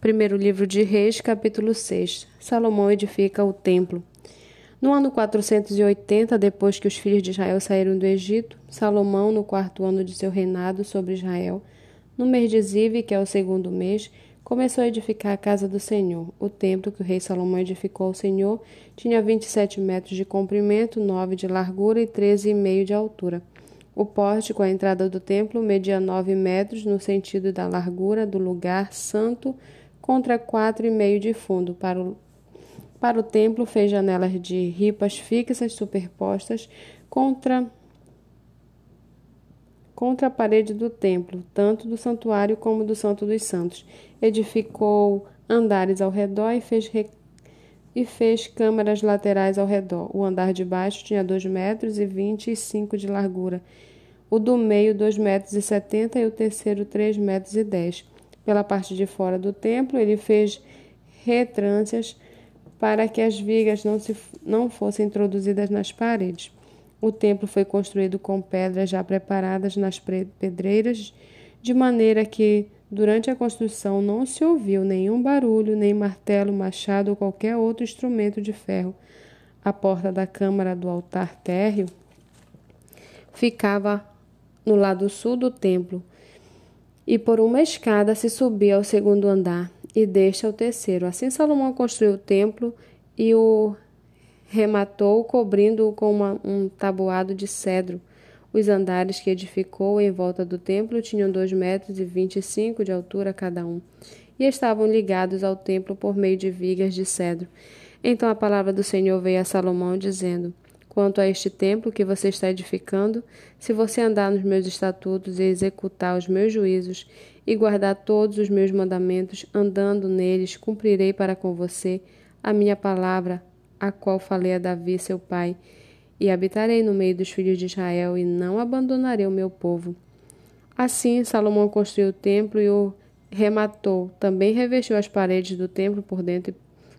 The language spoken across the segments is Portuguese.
Primeiro livro de Reis, capítulo 6. Salomão edifica o templo. No ano 480, depois que os filhos de Israel saíram do Egito, Salomão, no quarto ano de seu reinado sobre Israel, no mês de Zive, que é o segundo mês, começou a edificar a casa do Senhor. O templo que o rei Salomão edificou ao Senhor tinha 27 metros de comprimento, 9 de largura e 13,5 de altura. O pórtico, a entrada do templo, media 9 metros no sentido da largura do lugar santo contra quatro e meio de fundo. Para o, para o templo fez janelas de ripas fixas superpostas contra contra a parede do templo, tanto do santuário como do Santo dos Santos. Edificou andares ao redor e fez, re... e fez câmaras laterais ao redor. O andar de baixo tinha dois metros e vinte e cinco de largura, o do meio dois metros e setenta e o terceiro três metros e dez. Pela parte de fora do templo, ele fez retrâncias para que as vigas não, se, não fossem introduzidas nas paredes. O templo foi construído com pedras já preparadas nas pedreiras, de maneira que, durante a construção, não se ouviu nenhum barulho, nem martelo, machado ou qualquer outro instrumento de ferro. A porta da câmara do altar térreo ficava no lado sul do templo, e por uma escada se subia ao segundo andar, e deste ao terceiro. Assim Salomão construiu o templo e o rematou, cobrindo-o com uma, um tabuado de cedro. Os andares que edificou em volta do templo tinham dois metros e vinte e cinco de altura cada um, e estavam ligados ao templo por meio de vigas de cedro. Então a palavra do Senhor veio a Salomão, dizendo: Quanto a este templo que você está edificando, se você andar nos meus estatutos e executar os meus juízos e guardar todos os meus mandamentos, andando neles, cumprirei para com você a minha palavra, a qual falei a Davi, seu pai, e habitarei no meio dos filhos de Israel e não abandonarei o meu povo. Assim, Salomão construiu o templo e o rematou. Também revestiu as paredes do templo por dentro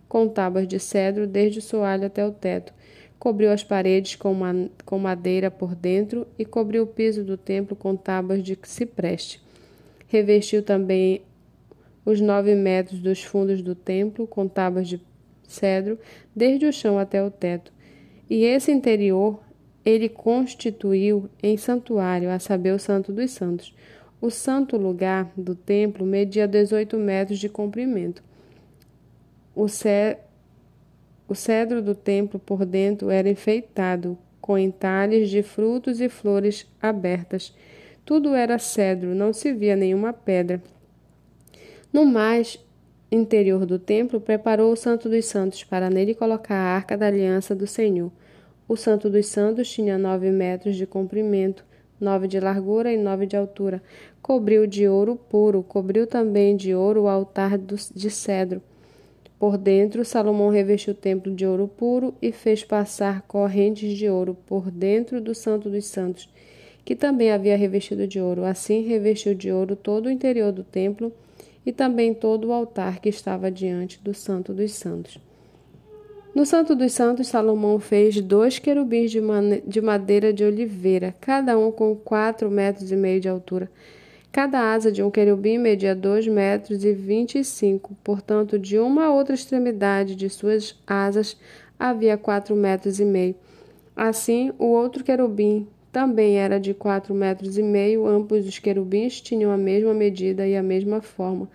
com tábuas de cedro, desde o soalho até o teto cobriu as paredes com, ma com madeira por dentro e cobriu o piso do templo com tábuas de cipreste. Revestiu também os nove metros dos fundos do templo com tábuas de cedro, desde o chão até o teto. E esse interior ele constituiu em santuário, a saber, o Santo dos Santos. O santo lugar do templo media 18 metros de comprimento. O, céu o cedro do templo por dentro era enfeitado com entalhes de frutos e flores abertas. Tudo era cedro, não se via nenhuma pedra. No mais interior do templo, preparou o Santo dos Santos para nele colocar a arca da aliança do Senhor. O Santo dos Santos tinha nove metros de comprimento, nove de largura e nove de altura. Cobriu de ouro puro, cobriu também de ouro o altar de cedro por dentro, Salomão revestiu o templo de ouro puro e fez passar correntes de ouro por dentro do Santo dos Santos, que também havia revestido de ouro. Assim, revestiu de ouro todo o interior do templo e também todo o altar que estava diante do Santo dos Santos. No Santo dos Santos, Salomão fez dois querubins de madeira de oliveira, cada um com quatro metros e meio de altura. Cada asa de um querubim media dois metros e vinte e cinco, portanto, de uma a outra extremidade de suas asas havia quatro metros e meio. Assim, o outro querubim também era de quatro metros e meio. Ambos os querubins tinham a mesma medida e a mesma forma.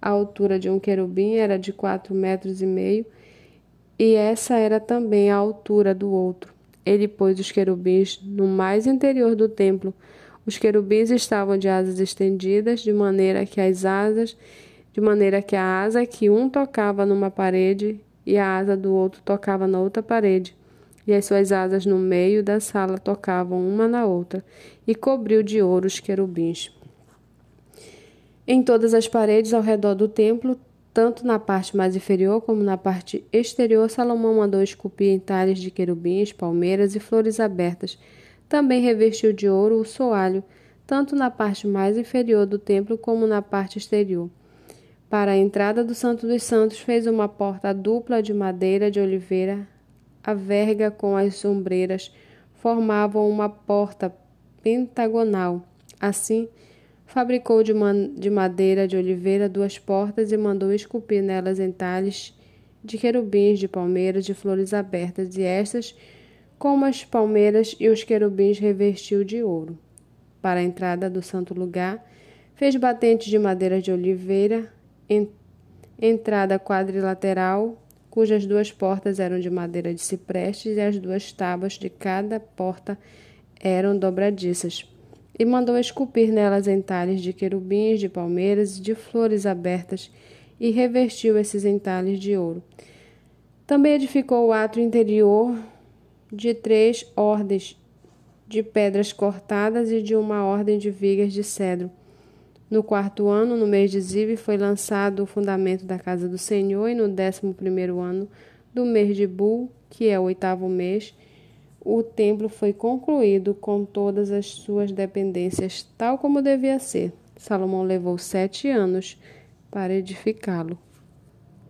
A altura de um querubim era de quatro metros e meio, e essa era também a altura do outro. Ele pôs os querubins no mais interior do templo os querubins estavam de asas estendidas, de maneira que as asas, de maneira que a asa que um tocava numa parede e a asa do outro tocava na outra parede, e as suas asas no meio da sala tocavam uma na outra, e cobriu de ouro os querubins. Em todas as paredes ao redor do templo, tanto na parte mais inferior como na parte exterior, Salomão mandou esculpir entalhes de querubins, palmeiras e flores abertas também revestiu de ouro o soalho, tanto na parte mais inferior do templo como na parte exterior. Para a entrada do Santo dos Santos, fez uma porta dupla de madeira de oliveira. A verga com as sombreiras formavam uma porta pentagonal. Assim, Fabricou de, de madeira de oliveira duas portas e mandou esculpir nelas entalhes de querubins, de palmeiras, de flores abertas, e estas, como as palmeiras e os querubins, revestiu de ouro. Para a entrada do santo lugar, fez batentes de madeira de oliveira, entrada quadrilateral, cujas duas portas eram de madeira de ciprestes e as duas tábuas de cada porta eram dobradiças. E mandou esculpir nelas entalhes de querubins, de palmeiras e de flores abertas, e revestiu esses entalhes de ouro. Também edificou o átrio interior de três ordens de pedras cortadas e de uma ordem de vigas de cedro. No quarto ano, no mês de Zive, foi lançado o fundamento da casa do Senhor, e no décimo primeiro ano do mês de Bul, que é o oitavo mês, o templo foi concluído com todas as suas dependências, tal como devia ser. Salomão levou sete anos para edificá-lo.